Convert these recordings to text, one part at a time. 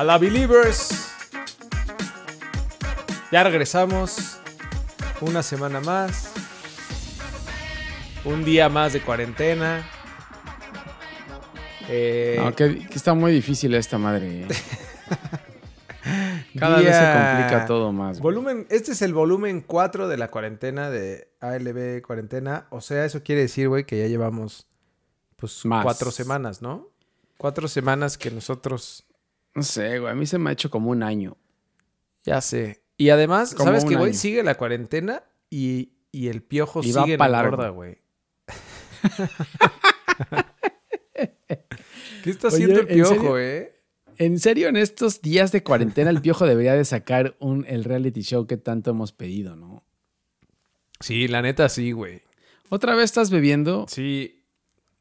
a la Believers. Ya regresamos. Una semana más. Un día más de cuarentena. Eh, No, que, que está muy difícil esta madre. eh. Cada vez se día- complica todo más. güey. Volumen, este es el volumen 4 de la cuarentena de ALB cuarentena. O sea, eso quiere decir, güey, que ya llevamos pues Más. cuatro semanas, ¿no? Cuatro semanas que nosotros No sé, güey. A mí se me ha hecho como un año. ya sé. Y además, Como ¿sabes qué, güey? Sigue la cuarentena y, y el piojo Y sigue en la gorda, güey. ¿Qué está Oye, haciendo el ¿en piojo, serio? eh? En serio, en estos días de cuarentena, el piojo debería de sacar un, el reality show que tanto hemos pedido, ¿no? Sí, la neta sí, güey. ¿Otra vez estás bebiendo? Sí.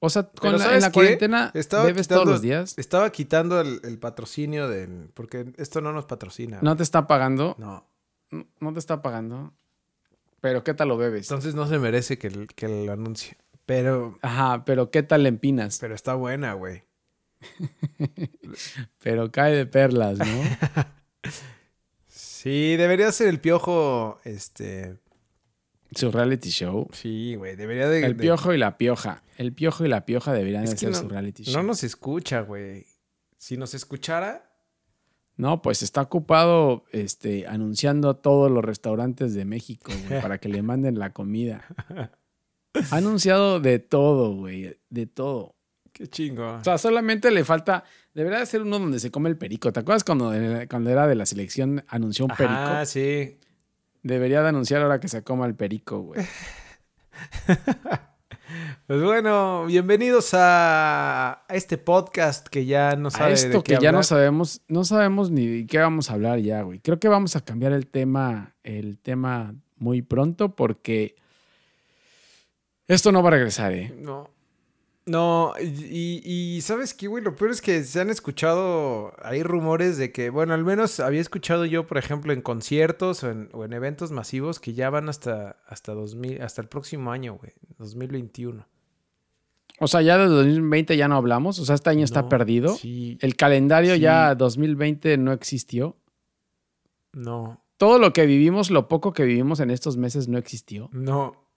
O sea, con la- en ¿sabes la qué? cuarentena Estaba bebes todos los días. Estaba quitando el, el patrocinio del... Porque esto no nos patrocina. ¿No te está pagando? No. No, no te está pagando. Pero ¿qué tal lo bebes? Entonces no se merece que, el- que lo anuncie. Pero, Ajá, pero ¿qué tal le empinas? pero está buena, güey. Pero cae de perlas, ¿no? Sí, debería ser el piojo, este... Su reality show. Sí, güey, debería de... El de- piojo y la pioja. El piojo y la pioja deberían Es de que ser no- su reality show. No nos escucha, güey. Si nos escuchara, No, pues está ocupado este, anunciando a todos los restaurantes de México, güey, para que le manden la comida. Ha anunciado de todo, güey, de todo. qué chingo. O sea, solamente le falta, debería de ser uno donde se come el perico. ¿Te acuerdas cuando, cuando era de la selección anunció un perico? Ah, sí. Debería de anunciar ahora que se coma el perico, güey. Pues bueno, bienvenidos a, a este podcast que ya no sabe A de esto qué que ya no sabemos, no sabemos ni de qué vamos a hablar ya, güey. Creo que vamos a cambiar el tema, el tema muy pronto porque esto no va a regresar, ¿eh? No. No, y, y ¿sabes qué, güey? Lo peor es que se han escuchado, hay rumores de que, bueno, al menos había escuchado yo, por ejemplo, en conciertos o en, o en eventos masivos que ya van hasta, hasta, 2000, hasta el próximo año, güey, 2021. O sea, ya de 2020 ya no hablamos, o sea, este año está perdido. Sí, El calendario Sí. ya 2020 no existió. no, Todo lo que vivimos, lo poco que vivimos en estos meses no existió. no.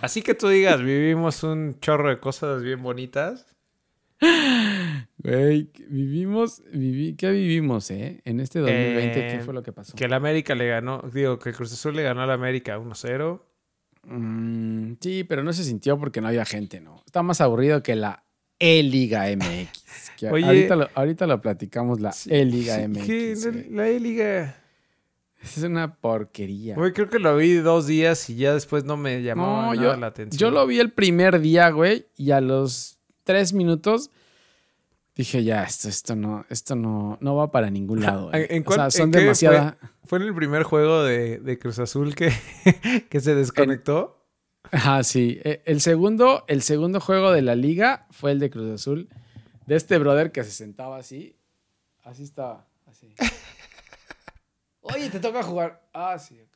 Así que tú digas, vivimos un chorro de cosas bien bonitas. Güey, vivimos, viví, ¿qué vivimos, eh? En este 2020, Eh, ¿qué fue lo que pasó? Que el América le ganó, digo, que el Cruz Azul le ganó al América 1-0. Mm, sí, pero no se sintió porque no había gente, ¿no? Está más aburrido que la E-Liga MX. que Oye. ahorita, lo, ahorita lo platicamos, la Sí, E-Liga sí, MX. güey. la E-Liga. Es una porquería. Güey, creo que lo vi dos días y ya después no me llamó No, nada yo, la atención. yo lo vi el primer día, güey, y a los tres minutos dije, ya, esto, esto no, esto no, no va para ningún lado. ¿En- güey". en o cuál- sea, son en demasiada. Fue en el primer juego de, de Cruz Azul que, que se desconectó. Ajá, sí. E- El segundo, el segundo juego de la liga fue el de Cruz Azul. De este brother que se sentaba así. Así estaba. Así. Oye, te toca jugar. Ah, sí. ok.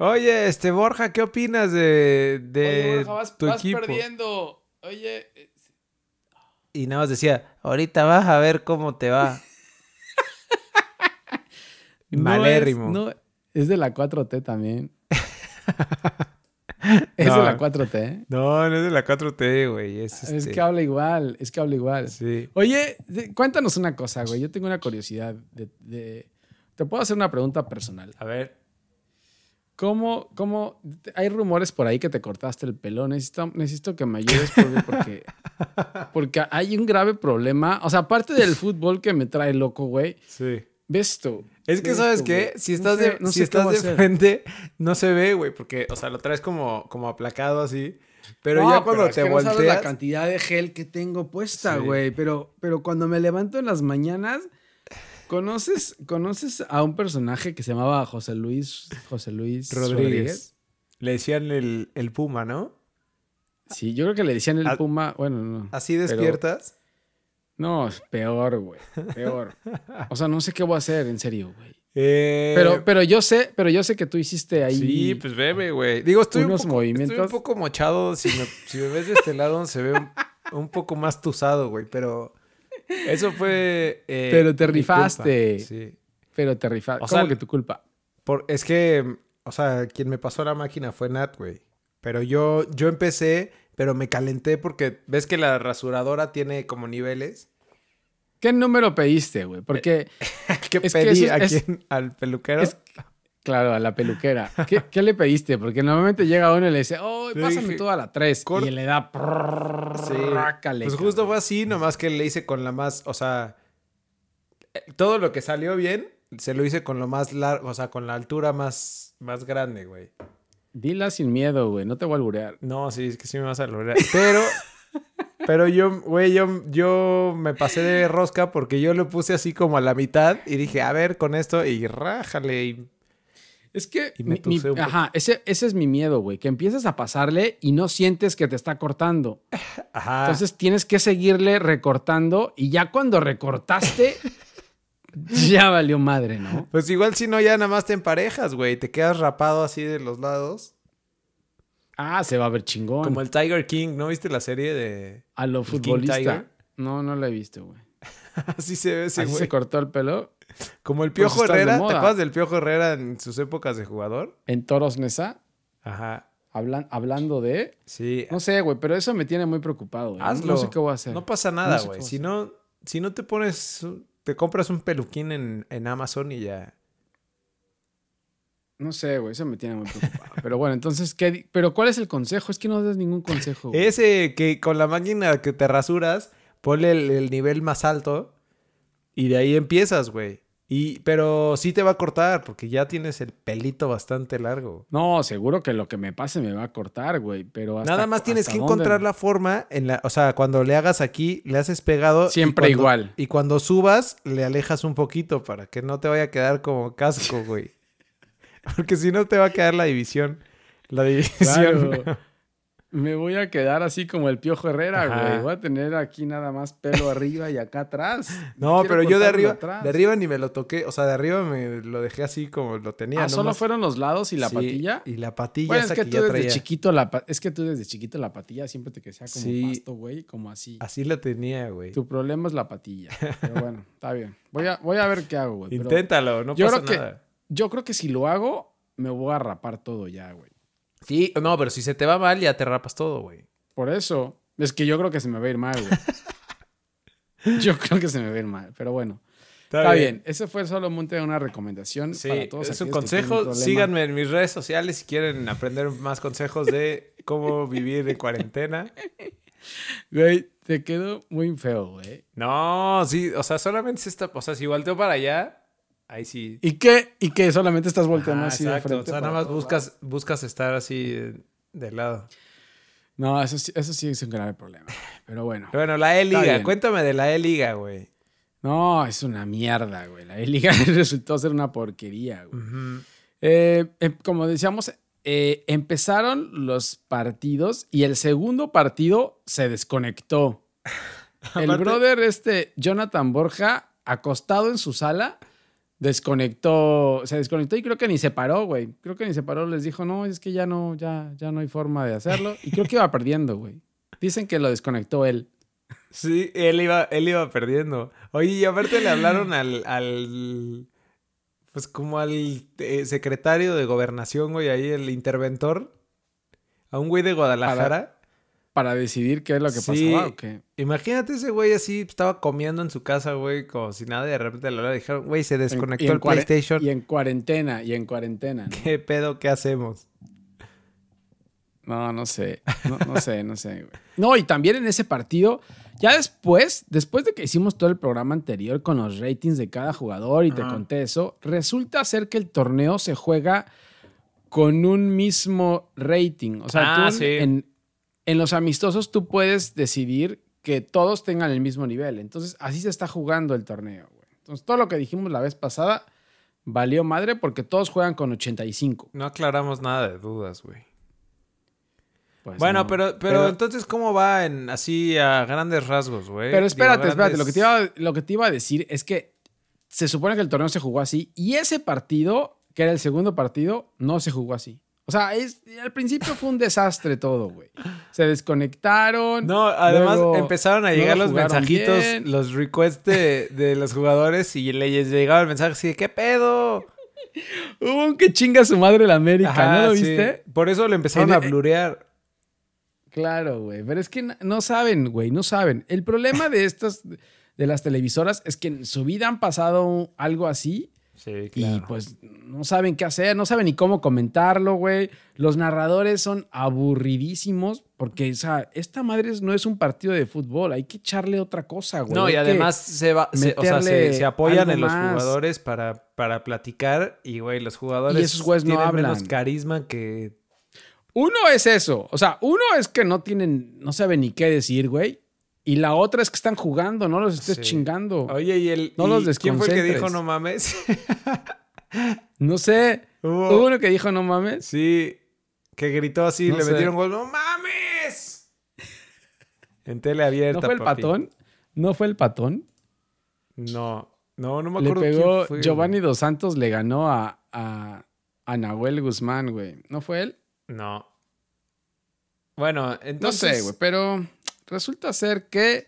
Oye, este Borja, ¿qué opinas de, de Oye, Borja, vas, tu vas equipo? perdiendo. Oye. eh, Y nada más decía, ahorita vas a ver cómo te va. no Malérrimo. Es, no, es de la 4T también. es No. de la 4T. ¿eh? No, no es de la 4T, güey. Es, Es este- que habla igual. Es que habla igual. Sí. Oye, de- cuéntanos una cosa, güey. Yo tengo una curiosidad. De, de- Te puedo hacer una pregunta personal. A ver. ¿Cómo, cómo, hay rumores por ahí que te cortaste el pelo? Necesito, necesito que me ayudes porque, porque, hay un grave problema. O sea, aparte del fútbol que me trae loco, güey, Sí. ves tú. Es que, ¿sabes qué? Si No estás sé- de, no si estás de frente, no se ve, güey, porque, o sea, lo traes como, como aplacado así. Pero No, ya cuando es te que no sabes volteas. la cantidad de gel que tengo puesta, Sí. güey. Pero, pero cuando me levanto en las mañanas, ¿conoces, ¿conoces a un personaje que se llamaba José Luis, José Luis Rodríguez. Rodríguez? Le decían el, el puma, ¿no? Sí, yo creo que le decían el Ah, Puma. Bueno, no. Así Pero- despiertas. No, es peor, güey. Peor. O sea, no sé qué voy a hacer, en serio, güey. Eh, Pero, pero yo sé, pero yo sé que tú hiciste ahí. Sí, pues bebe, güey. Digo, estoy un, unos poco, movimientos. estoy un poco mochado. Si me, si me ves de este lado, se ve un, un poco más tusado, güey. Pero, Eso fue. eh, Pero te rifaste. Sí. Pero te rifaste. O ¿Cómo sea, que tu culpa? Por, es que, o sea, quien me pasó la máquina fue Nat, güey. Pero yo, yo empecé, pero me calenté porque ves que la rasuradora tiene como niveles. ¿Qué número pediste, güey? Porque, ¿Qué que pedí eso a es- quién? ¿Al peluquero? es- claro, a la peluquera. ¿Qué, qué le pediste? Porque normalmente llega uno y le dice, oh, pásame dije, toda la 3. cort- Y le da... Sí. Rácale, Pues justo fue así, nomás que le hice con la más, o sea, eh, todo lo que salió bien, se lo hice con lo más largo, o sea, con la altura más, más grande, güey. Dila sin miedo, güey. No te voy a alburear. No, sí, es que sí me vas a lograr. Pero, pero yo, güey, yo, yo me pasé de rosca porque yo lo puse así como a la mitad y dije, a ver, con esto y rájale. Y... Es que, Y me mi- mi- tucé un poco. ajá, ese, ese es mi miedo, güey. Que empiezas a pasarle y no sientes que te está cortando. Ajá. Entonces tienes que seguirle recortando y ya cuando recortaste, ya valió madre, ¿no? pues igual si no, ya nada más te emparejas, güey. Te quedas rapado así de los lados. Ah, se va a ver chingón. Como el Tiger King, ¿no viste la serie de... a lo futbolista. Tiger? No, no lo he visto, güey. Así se ve ese Así güey. se cortó el pelo Como el Piojo Herrera. ¿Te acuerdas del Piojo Herrera en sus épocas de jugador? en Toros Nesa, Ajá. hablan, hablando de... Sí. No sé, güey, pero eso me tiene muy preocupado. güey. Hazlo. No sé qué voy a hacer. No pasa No nada, sé güey. si no, si no te pones, te compras un peluquín en, en Amazon y ya. No sé, güey, eso me tiene muy preocupado. Pero bueno, entonces, ¿qué? ¿Pero cuál es el consejo? Es que no das ningún consejo. güey. Ese que con la máquina que te rasuras, ponle el, el nivel más alto y de ahí empiezas, güey. Y, pero sí te va a cortar porque ya tienes el pelito bastante largo. No, seguro que lo que me pase me va a cortar, güey. Pero hasta- Nada más tienes ¿hasta que dónde? encontrar la forma en la, o sea, cuando le hagas aquí, le haces pegado. y Siempre cuando- igual. Y cuando subas, le alejas un poquito para que no te vaya a quedar como casco, güey. Porque si no te va a quedar la división. La división. Claro. Me voy a quedar así como el Piojo Herrera, Ajá. güey. Voy a tener aquí nada más pelo arriba y acá atrás. No, pero yo de arriba, atrás. de arriba ni me lo toqué. O sea, de arriba me lo dejé así como lo tenía. Ah, solo fueron los lados y la Sí, patilla. Y la patilla Bueno, es que, que, tú desde traía. chiquito la es que tú desde chiquito la patilla siempre te que sea como Sí. pasto, güey, como así. Así la tenía, güey. Tu problema es la patilla. Pero bueno, está bien. Voy a, voy a ver qué hago, güey. Inténtalo, no yo pasa creo que- nada. Yo creo que si lo hago, me voy a rapar todo ya, güey. Sí, no, pero si se te va mal, ya te rapas todo, güey. Por eso, es que yo creo que se me va a ir mal, güey. yo creo que se me va a ir mal, pero bueno. Está, bien. Ese fue solo monte una recomendación Sí, para todos es un consejo. Síganme en mis redes sociales si quieren aprender más consejos de cómo vivir en cuarentena. Güey, te quedó muy feo, güey. No, sí, o sea, solamente se está, o sea, si volteo para allá, ahí sí. ¿Y qué? ¿Y qué? Solamente estás volteando Ah, así de exacto, frente. o sea, nada más buscas, buscas estar así de, de lado. No, eso sí, eso sí es un grave problema. Pero bueno. Pero bueno, la E-Liga, cuéntame de la E-Liga, güey. No, es una mierda, güey. La liga resultó ser una porquería, güey. Eh, eh, como decíamos, eh, empezaron los partidos y el segundo partido se desconectó. El brother, este Jonathan Borja, acostado en su sala, desconectó, se desconectó y creo que ni se paró, güey. Creo que ni se paró, les dijo, no, es que ya no, ya, ya no hay forma de hacerlo. Y creo que iba perdiendo, güey. Dicen que lo desconectó él. Sí, él iba, él iba perdiendo. Oye, y aparte le hablaron al, al pues como al eh, secretario de gobernación, güey, ahí el interventor, a un güey de Guadalajara. Para decidir qué es lo que Sí. pasaba o qué. Imagínate ese güey así, estaba comiendo en su casa, güey, como si nada, y de repente le hablaron y dijeron, güey, se desconectó en el PlayStation. Y en cuarentena, y en cuarentena. ¿no? ¿Qué pedo, qué hacemos? No, no sé. No, no sé, no sé. güey. No, y también en ese partido, ya después, después de que hicimos todo el programa anterior con los ratings de cada jugador y te conté eso, resulta ser que el torneo se juega con un mismo rating. O sea, Ah, tú sí. en, en los amistosos tú puedes decidir que todos tengan el mismo nivel. Entonces, así se está jugando el torneo. güey. Entonces, todo lo que dijimos la vez pasada valió madre porque todos juegan con 85. No aclaramos nada de dudas, güey. Pues bueno, no. pero, pero, entonces, ¿cómo va en así a grandes rasgos, güey? Pero Digo, espérate, espérate. grandes- Lo que, te iba, lo que te iba a decir es que se supone que el torneo se jugó así y ese partido, que era el segundo partido, no se jugó así. O sea, es, al principio fue un desastre todo, güey. Se desconectaron. No, además luego empezaron a llegar los mensajitos, bien. los requests de, de los jugadores y les llegaba el mensaje así de ¿qué pedo? Hubo un que chinga a su madre la América, Ajá, ¿no lo sí. viste? Por eso le empezaron En- a blurear. Claro, güey. Pero es que no- no saben, güey, no saben. El problema de estas, de las televisoras, es que en su vida han pasado algo así Sí, y pues no saben qué hacer, no saben ni cómo comentarlo, güey. Los narradores son aburridísimos porque, o sea, esta madre no es un partido de fútbol, hay que echarle otra cosa, güey. No, Hay y además se va, se- o sea, se, meterle se apoyan en los más. jugadores para, para platicar y, güey, los jugadores Y esos güeyes no tienen hablan. menos carisma que... Uno es eso, o sea, uno es que no tienen, no saben ni qué decir, güey. Y la otra es que están jugando, no los estés Sí. chingando. Oye, ¿y el No y los quién fue el que dijo no mames? No sé. Hubo- Hubo uno que dijo no mames. Sí, que gritó así, No le sé. metieron gol. ¡No mames! En tele abierta, ¿No fue el papi. patón? ¿No fue el patón? No, no, no me Le acuerdo pegó quién fue. Giovanni Dos Santos, le ganó a, a, a Nahuel Guzmán, güey. ¿No fue él? No. Bueno, No entonces... sé, güey, pero resulta ser que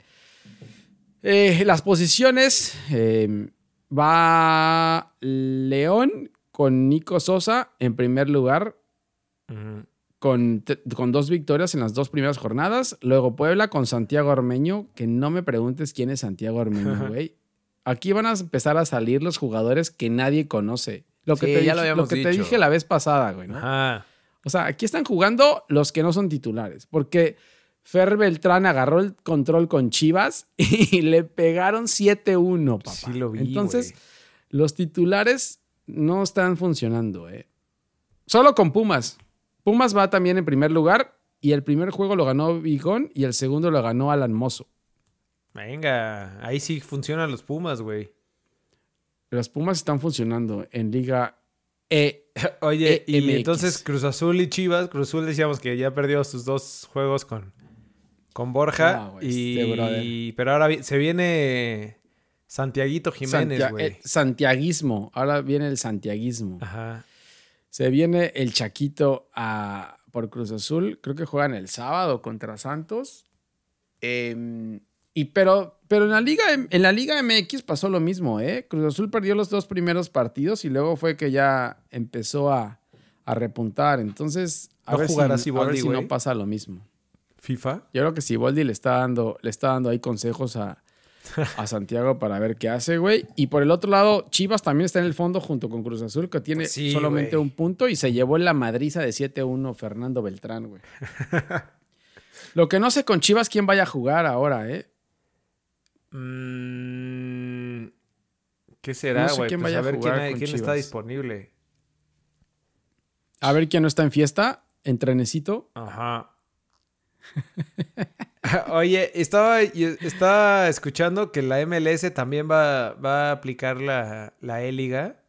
eh, las posiciones eh, va León con Nico Sosa en primer lugar con, con dos victorias en las dos primeras jornadas. Luego Puebla con Santiago Armeño, que no me preguntes quién es Santiago Armeño, güey. Aquí van a empezar a salir los jugadores que nadie conoce. Lo que, Sí, te, ya dije, lo que te dije la vez pasada, güey. O sea, aquí están jugando los que no son titulares, porque Fer Beltrán agarró el control con Chivas y le pegaron 7-1, papá. Sí lo vi, Entonces, los titulares no están funcionando, ¿eh? Solo con Pumas. Pumas va también en primer lugar y el primer juego lo ganó Vigón y el segundo lo ganó Alan Mozo. Venga, ahí sí funcionan los Pumas, güey. Los Pumas están funcionando en Liga E. Oye, E- y entonces Cruz Azul y Chivas, Cruz Azul decíamos que ya perdió sus dos juegos con, con Borja. No, y, este pero ahora vi- se viene Santiaguito Jiménez, Santia- güey. eh, santiaguismo. Ahora viene el santiaguismo. Ajá. Se viene el Chaquito a, por Cruz Azul. Creo que juegan el sábado contra Santos. Em, y pero, pero en la Liga en la Liga MX pasó lo mismo, ¿eh? Cruz Azul perdió los dos primeros partidos y luego fue que ya empezó a, a repuntar. Entonces, a ¿No ver, si, jugará a ver si no pasa lo mismo. FIFA. Yo creo que Siboldi le está dando, le está dando ahí consejos a, a Santiago para ver qué hace, güey. Y por el otro lado, Chivas también está en el fondo junto con Cruz Azul, que tiene Sí, solamente güey. un punto y se llevó en la madriza de 7-1 Fernando Beltrán, güey. Lo que no sé con Chivas quién vaya a jugar ahora, ¿eh? Mm, ¿Qué será, No sé güey? quién Pues vaya a ver quién, jugar con quién está disponible. A ver quién no está en fiesta, en trenecito. Ajá. Oye, estaba, estaba escuchando que la MLS también va, va a aplicar la, la E-Liga.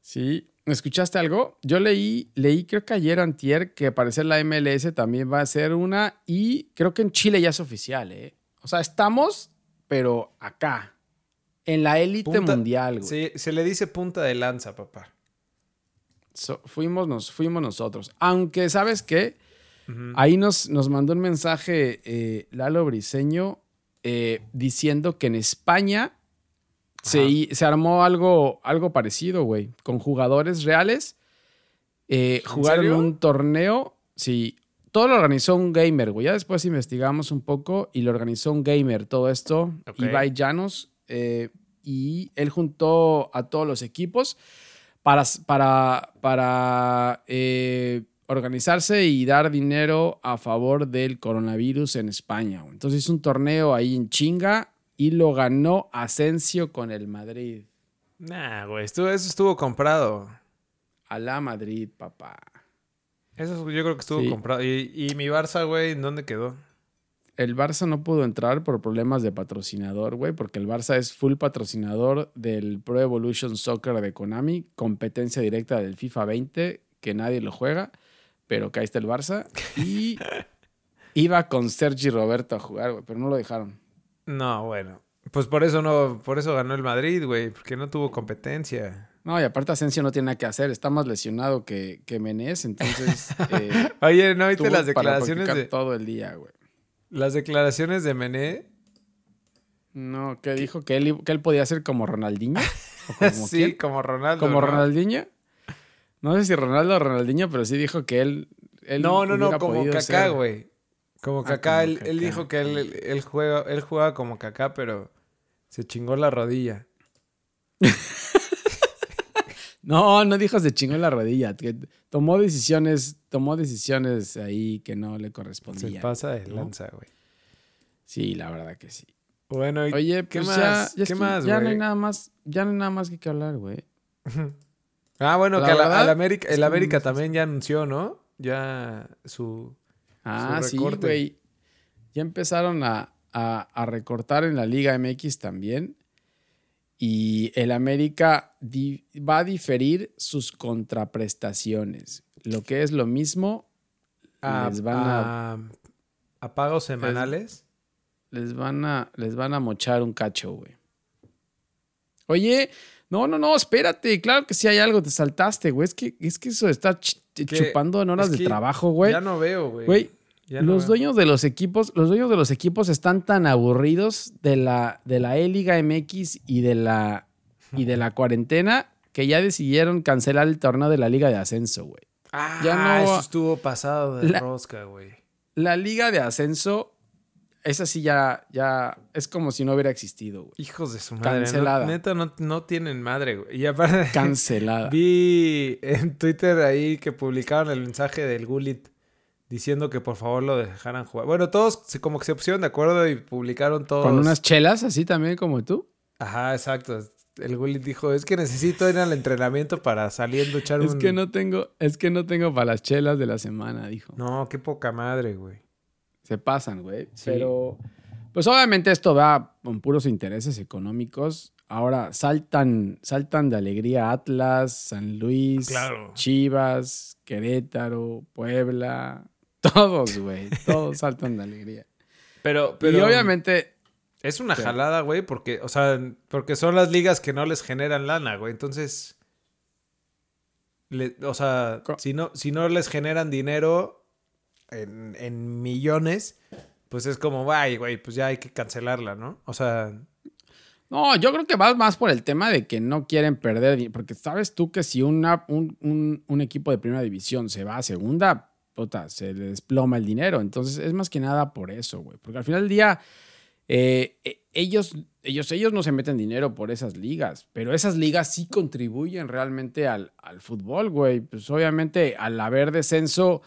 Sí. ¿Escuchaste algo? Yo leí, leí creo que ayer antier que parecer la MLS también va a ser una y creo que en Chile ya es oficial, ¿eh? O sea, estamos, pero acá, en la élite mundial, güey. Se le dice punta de lanza, papá. So- fuimos, nos, fuimos nosotros. Aunque, ¿sabes qué? Ahí nos, nos mandó un mensaje eh, Lalo Briseño eh, diciendo que en España se, se armó algo, algo parecido, güey, con jugadores reales. Eh, ¿En jugaron serio? un torneo, sí, todo lo organizó un gamer, güey. Ya después investigamos un poco y lo organizó un gamer todo esto, Ok. Ibai Llanos, eh, y él juntó a todos los equipos para, para, para eh, organizarse y dar dinero a favor del coronavirus en España. Entonces hizo un torneo ahí en chinga y lo ganó Asensio con el Madrid. Nah, güey, estuvo- eso estuvo comprado. A la Madrid, papá. Eso yo creo que estuvo Sí. comprado. Y, y mi Barça, güey, ¿en dónde quedó? El Barça no pudo entrar por problemas de patrocinador, güey, porque el Barça es full patrocinador del Pro Evolution Soccer de Konami, competencia directa del FIFA 20, que nadie lo juega, pero que ahí está el Barça. Y iba con Sergi Roberto a jugar, güey, pero no lo dejaron. No, bueno. Pues por eso no, por eso ganó el Madrid, güey, porque no tuvo competencia. No, y aparte Asensio no tiene nada que hacer, está más lesionado que, que Menés, entonces... eh, Oye, ¿no viste las para declaraciones practicar de todo el día, güey. las declaraciones de Mené? No, que dijo que él, que él podía ser como Ronaldinho. ¿O como sí, quién? como Ronaldo. como ¿no? Ronaldinho. No sé si Ronaldo o Ronaldinho, pero sí dijo que él. él No, no, no, como Kaká, güey. Como Ah, Kaká, él, él dijo que él, él juega, él jugaba como Kaká, pero se chingó la rodilla. No, no dijo se chingó la rodilla. Que tomó decisiones, tomó decisiones ahí que no le Se correspondían. pasa de ¿no? lanza, güey. Sí, la verdad que sí. Bueno, ¿y Oye, ¿qué pues más? ya, ya ¿Qué que más, ya no hay nada más, ya no hay nada más que, que hablar, güey. Ah, bueno, La que a la- América, el América también ya anunció, ¿no? Ya su... Ah, Su sí, recorte. güey. Ya empezaron a, a- a recortar en la Liga MX también. Y el América va a diferir sus contraprestaciones. Lo que es lo mismo, a- Les van a- a- a pagos semanales. les van a, les van a mochar un cacho, güey. Oye, no, no, no, espérate. Claro que sí hay algo, te saltaste, güey. Es que, es que eso de estar ch- chupando en horas Es de trabajo, güey. Ya no veo, güey. Güey, no los veo. dueños de los equipos, los dueños de los equipos están tan aburridos de la, de la E-Liga MX y de la, y de la cuarentena que ya decidieron cancelar el torneo de la Liga de Ascenso, güey. Ah, ya no- eso estuvo pasado de La- rosca, güey. La Liga de Ascenso, esa sí ya, ya es como si no hubiera existido, güey. Hijos de su madre. no- Cancelada. neta, no, no tienen madre, güey. Y aparte, Cancelada. vi en Twitter ahí que publicaron el mensaje del Gullit diciendo que por favor lo dejaran jugar. Bueno, todos como que se pusieron de acuerdo y publicaron todos. Con unas chelas así también como tú. Ajá, exacto. El Gullit dijo, es que necesito ir al entrenamiento para saliendo echar Es un... que no tengo, es que no tengo para las chelas de la semana, dijo. No, qué poca madre, güey. Se pasan, güey. Sí. Pero, pues obviamente esto va con puros intereses económicos. Ahora saltan, saltan de alegría Atlas, San Luis, Claro. Chivas, Querétaro, Puebla. Todos, güey. Todos saltan de alegría. Pero, pero y obviamente, es una jalada, güey, porque, o sea, porque son las ligas que no les generan lana, güey. Entonces, le- o sea, si no, si no les generan dinero en, millones, pues es como, ay, güey, pues ya hay que cancelarla, ¿no? O sea, no, yo creo que va más por el tema de que no quieren perder. Porque sabes tú que si una, un, un- equipo de primera división se va a segunda, puta, se le desploma el dinero. Entonces es más que nada por eso, güey. Porque al final del día, eh, eh, ellos, ellos, ellos no se meten dinero por esas ligas, pero esas ligas sí contribuyen realmente al, al fútbol, güey. Pues obviamente al haber descenso,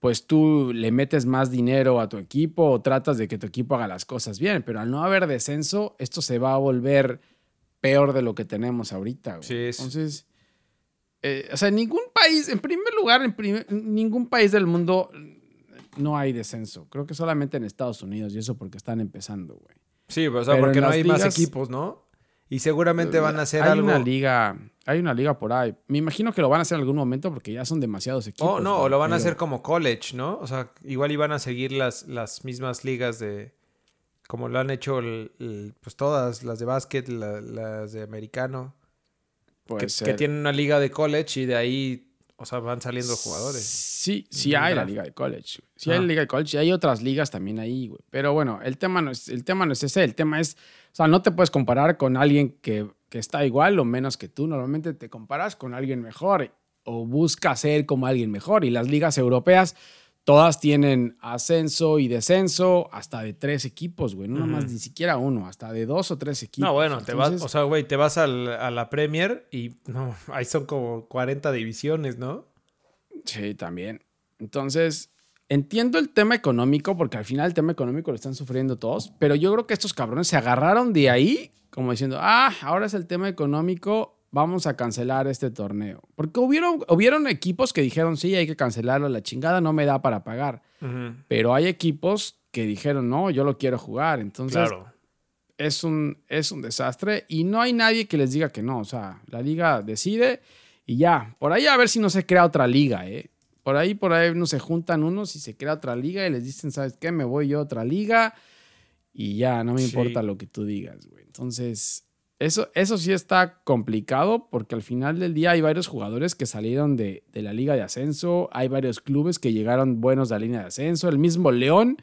pues tú le metes más dinero a tu equipo o tratas de que tu equipo haga las cosas bien, pero al no haber descenso, esto se va a volver peor de lo que tenemos ahorita, güey. Sí, es- Entonces, eh, o sea, en ningún país, en primer lugar, en primer- ningún país del mundo no hay descenso. Creo que solamente en Estados Unidos y eso porque están empezando, güey. sí, o sea, Pero porque no hay más equipos, ¿no? Y seguramente van a hacer hay algo. una liga, hay una liga por ahí. Me imagino que lo van a hacer en algún momento porque ya son demasiados equipos. Oh, no, o lo van a hacer como college, ¿no? O sea, igual iban a seguir las, las mismas ligas de. Como lo han hecho el- el- pues todas, las de básquet, la- las de americano. Que, que tienen una liga de college y de ahí, o sea, van saliendo jugadores. Sí, sí hay la liga de college. güey. Sí Ah. hay la liga de college y hay otras ligas también ahí, güey. Pero bueno, el tema no es, el tema no es ese. El tema es, o sea, no te puedes comparar con alguien que, que está igual o menos que tú. Normalmente te comparas con alguien mejor o buscas ser como alguien mejor. Y las ligas europeas todas tienen ascenso y descenso hasta de tres equipos, güey. No más ni siquiera uno, hasta de dos o tres equipos. No, bueno, te vas, o sea, güey, te vas al- a la Premier y no, ahí son como 40 divisiones, ¿no? Sí, también. Entonces, entiendo el tema económico, porque al final el tema económico lo están sufriendo todos, pero yo creo que estos cabrones se agarraron de ahí, como diciendo, ah, ahora es el tema económico, vamos a cancelar este torneo. Porque hubieron, hubieron equipos que dijeron, sí, hay que cancelarlo, la chingada no me da para pagar. Pero hay equipos que dijeron, no, yo lo quiero jugar. Entonces, Claro. es un, es un desastre y no hay nadie que les diga que no. O sea, la liga decide y ya. Por ahí a ver si no se crea otra liga, ¿eh? Por ahí, por ahí no se juntan unos y se crea otra liga y les dicen, ¿sabes qué? Me voy yo a otra liga y ya, no me Sí. importa lo que tú digas, güey. Entonces, Eso, eso sí está complicado porque al final del día hay varios jugadores que salieron de, la liga de ascenso, hay varios clubes que llegaron buenos de la línea de ascenso, el mismo León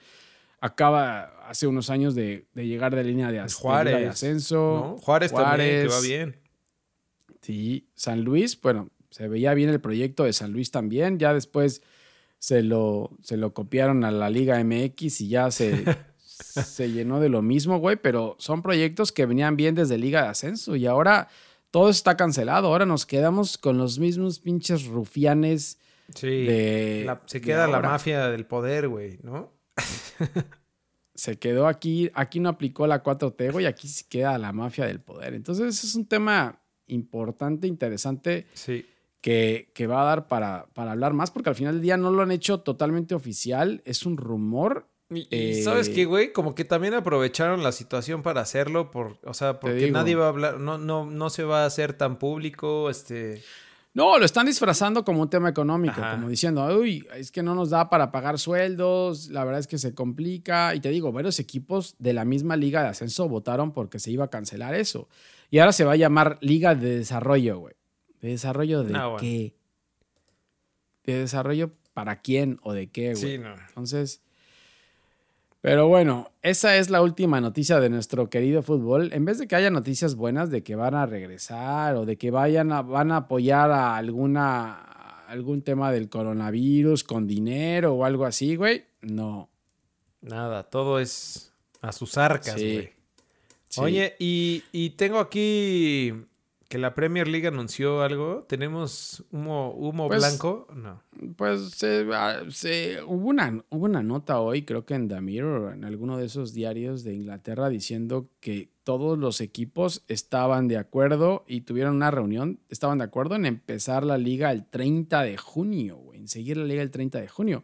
acaba hace unos años de, llegar de la línea de, Juárez, ascenso. Juárez, también, que va bien. Sí, San Luis, bueno, se veía bien el proyecto de San Luis también, ya después se lo, se lo copiaron a la Liga MX y ya se, se llenó de lo mismo, güey, pero son proyectos que venían bien desde Liga de Ascenso y ahora todo está cancelado. Ahora nos quedamos con los mismos pinches rufianes. Sí. se queda la mafia del poder, güey, ¿no? se quedó aquí, aquí no aplicó la 4T, güey, aquí se queda la mafia del poder. Entonces, es un tema importante, interesante. Sí. Que, que, va a dar para, para hablar más, porque al final del día no lo han hecho totalmente oficial, es un rumor y, sabes qué, güey, como que también aprovecharon la situación para hacerlo, por, o sea, porque nadie va a hablar, no, no, no se va a hacer tan público, este... No, lo están disfrazando como un tema económico, como diciendo, uy, es que no nos da para pagar sueldos, la verdad es que se complica. Y te digo, varios equipos de la misma liga de ascenso votaron porque se iba a cancelar eso. Y ahora se va a llamar Liga de Desarrollo, güey. ¿De desarrollo de ah, qué? ¿De desarrollo para quién o de qué, güey? Sí, no. Entonces, pero bueno, esa es la última noticia de nuestro querido fútbol. En vez de que haya noticias buenas de que van a regresar o de que vayan a, van a apoyar a alguna algún tema del coronavirus con dinero o algo así, güey, no. Nada, todo es a sus arcas, güey. Oye, y, y tengo aquí que la Premier League anunció algo. ¿Tenemos humo, humo pues, blanco? No. Pues ah, se, hubo, una, hubo una nota hoy, creo que en The Mirror, en alguno de esos diarios de Inglaterra, diciendo que todos los equipos estaban de acuerdo y tuvieron una reunión, estaban de acuerdo en empezar la liga el 30 de junio, en seguir la liga el 30 de junio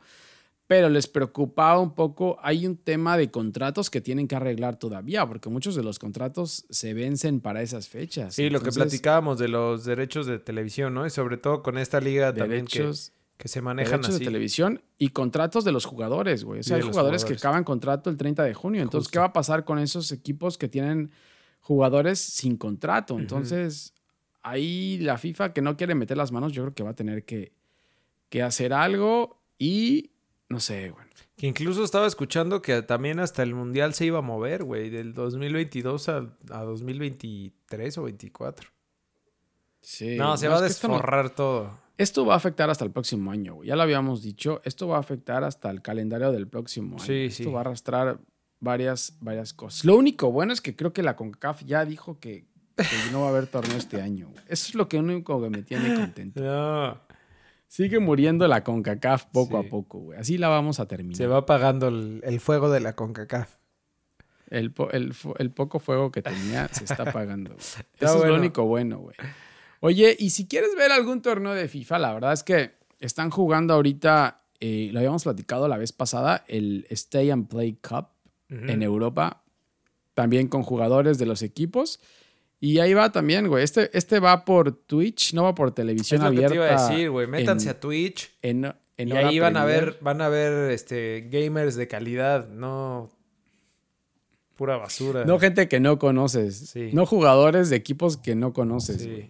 pero les preocupaba un poco, hay un tema de contratos que tienen que arreglar todavía, porque muchos de los contratos se vencen para esas fechas. Sí, lo que platicábamos de los derechos de televisión, ¿no? Y sobre todo con esta liga también que, que se manejan derechos de televisión y contratos de los jugadores, güey. O sea, hay jugadores, que acaban contrato el 30 de junio. Entonces, ¿qué va a pasar con esos equipos que tienen jugadores sin contrato? Entonces, ahí la FIFA que no quiere meter las manos, yo creo que va a tener que, que hacer algo y no sé, güey. Que incluso estaba escuchando que también hasta el Mundial se iba a mover, güey, del 2022 a, a 2023 o 24. Sí. No, se va a desforrar todo. Esto va a afectar hasta el próximo año, güey. Ya lo habíamos dicho. Esto va a afectar hasta el calendario del próximo año. Sí, esto va a arrastrar varias, varias cosas. Lo único bueno es que creo que la CONCACAF ya dijo que, que no va a haber torneo este año. Eso es lo que único que me tiene contento. No. Sigue muriendo la CONCACAF poco a poco, güey. Así la vamos a terminar. Se va apagando el, fuego de la CONCACAF. El, poco fuego que tenía se está apagando. Eso es lo único bueno, güey. Oye, y si quieres ver algún torneo de FIFA, la verdad es que están jugando ahorita, eh, lo habíamos platicado la vez pasada, el Stay and Play Cup en Europa, también con jugadores de los equipos. Y ahí va también, güey. Este, este va por Twitch, no va por televisión es lo Que te iba a decir, güey. Métanse a Twitch. En, y ahí van a ver, van a ver este, gamers de calidad, no pura basura. No gente que no conoces. No jugadores de equipos que no conoces. Sí.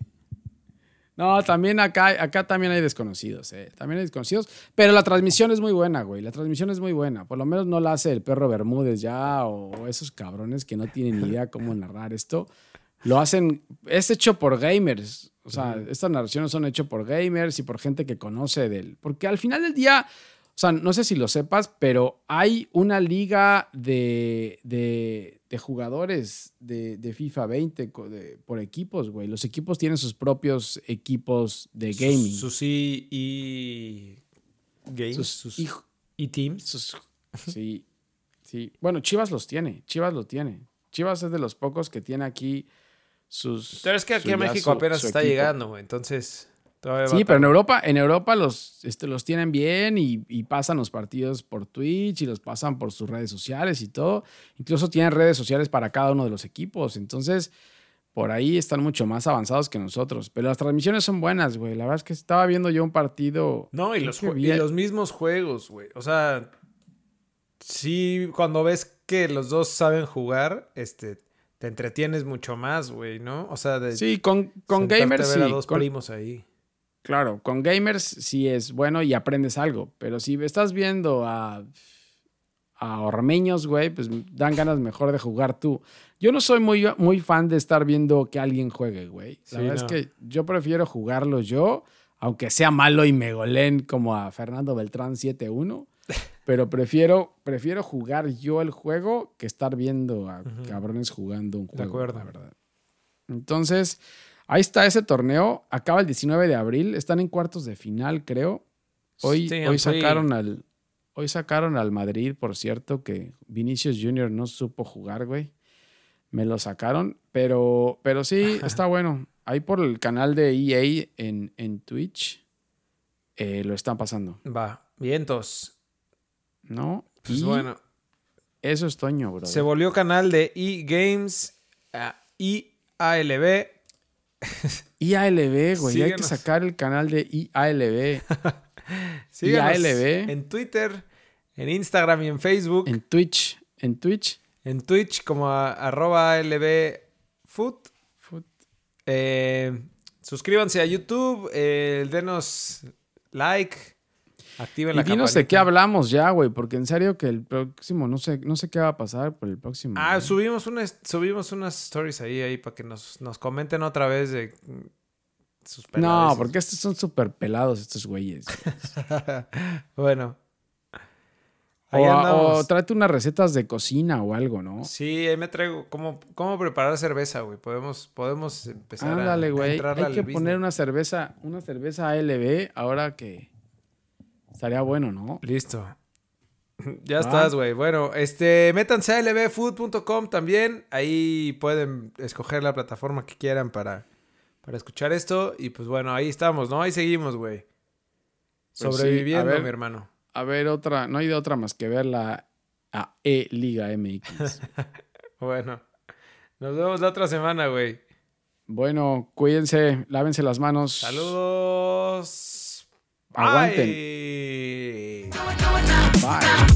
No, también acá, acá también hay desconocidos, eh. También hay desconocidos. Pero la transmisión es muy buena, güey. La transmisión es muy buena. Por lo menos no la hace el perro Bermúdez ya o esos cabrones que no tienen ni idea cómo narrar esto lo hacen, es hecho por gamers. O sea, estas narraciones son hechas por gamers y por gente que conoce del. Porque al final del día, o sea, no sé si lo sepas, pero hay una liga de, de, de jugadores de, de, FIFA 20 por equipos, güey. Los equipos tienen sus propios equipos de gaming. Sus, y, games. Sus, y, teams. sí, sí. Bueno, Chivas los tiene. Chivas lo tiene. Chivas es de los pocos que tiene aquí sus. Pero es que aquí a México apenas está llegando, güey. Entonces. sí, pero en Europa, en Europa los, este, los tienen bien y, pasan los partidos por Twitch y los pasan por sus redes sociales y todo. Incluso tienen redes sociales para cada uno de los equipos. Entonces, por ahí están mucho más avanzados que nosotros. Pero las transmisiones son buenas, güey. La verdad es que estaba viendo yo un partido. No, y los, y los mismos juegos, güey. O sea, sí, cuando ves que los dos saben jugar, este te entretienes mucho más, güey, ¿no? O sea, de Sí, con, con a gamers a sí. dos con- primos ahí. Claro, con gamers sí es bueno y aprendes algo. Pero si estás viendo a, a ormeños, güey, pues dan ganas mejor de jugar tú. Yo no soy muy, muy fan de estar viendo que alguien juegue, güey. La Sí, verdad no. es que yo prefiero jugarlo yo, aunque sea malo y me goleen como a Fernando Beltrán 7-1. Pero prefiero, prefiero jugar yo el juego que estar viendo a cabrones jugando un De juego, acuerdo. la verdad. Entonces, ahí está ese torneo. Acaba el 19 de abril. Están en cuartos de final, creo. Hoy, Sí, hoy sí. sacaron al. Hoy sacaron al Madrid, por cierto, que Vinicius Jr. no supo jugar, güey. Me lo sacaron. Pero, pero sí, está bueno. Ahí por el canal de EA en, en Twitch eh, lo están pasando. Va, vientos. ¿No? Pues y bueno, eso es Toño, bro. se volvió canal de eGames IALB. IALB, güey. Hay que sacar el canal de IALB. Síganos IALB. en Twitter, en Instagram y en Facebook. en Twitch. En Twitch. En Twitch como a- arroba ALB Food. Eh, suscríbanse a YouTube, eh, denos like, activen la Y dinos de qué hablamos ya, güey, porque en serio que el próximo, no sé, no sé qué va a pasar por el próximo. Ah, güey. subimos, unas, subimos unas stories ahí, ahí para que nos, nos comenten otra vez de mm, sus no, porque estos son súper pelados, estos güeyes. bueno. Ahí O, a- o tráete unas recetas de cocina o algo, ¿no? Sí, ahí me traigo cómo, cómo preparar cerveza, güey. Podemos, podemos empezar a- Ándale, a, güey. entrarle Hay al que business. poner una cerveza, una cerveza ALB ahora que estaría bueno, ¿no? Listo. Ya estás, güey. Bueno, este, métanse a lbfood.com también. Ahí pueden escoger la plataforma que quieran para, para escuchar esto. Y pues bueno, ahí estamos, ¿no? Ahí seguimos, güey. Pues sí, Sobreviviendo, ver. mi hermano. A ver, otra, no hay de otra más que ver la a E Liga MX. Bueno, nos vemos la otra semana, güey. bueno, cuídense, lávense las manos. Saludos. Aguanten. Bye. Bye.